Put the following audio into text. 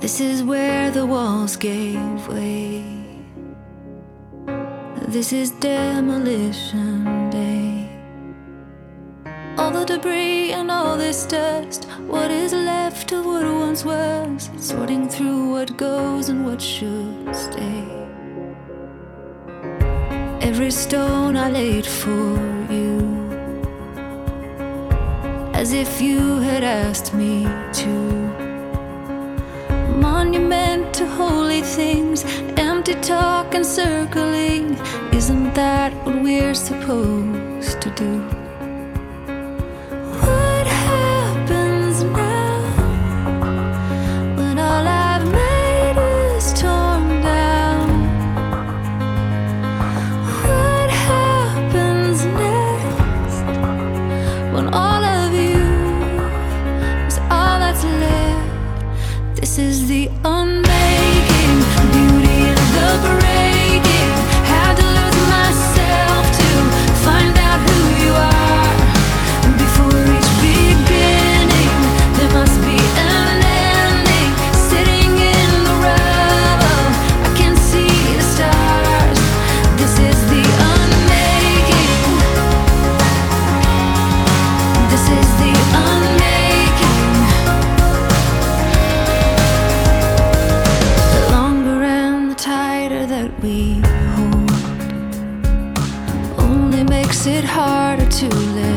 This is where the walls gave way. This is demolition day. All the debris and all this dust, what is left of what once was, sorting through what goes and what should stay. Every stone I laid for you, as if you had asked me to things, empty talk and circling. Isn't that what we're supposed to do? What happens now when all I've made is torn down? What happens next when all of you is all that's left? This is the unknown. we hold only makes it harder to live.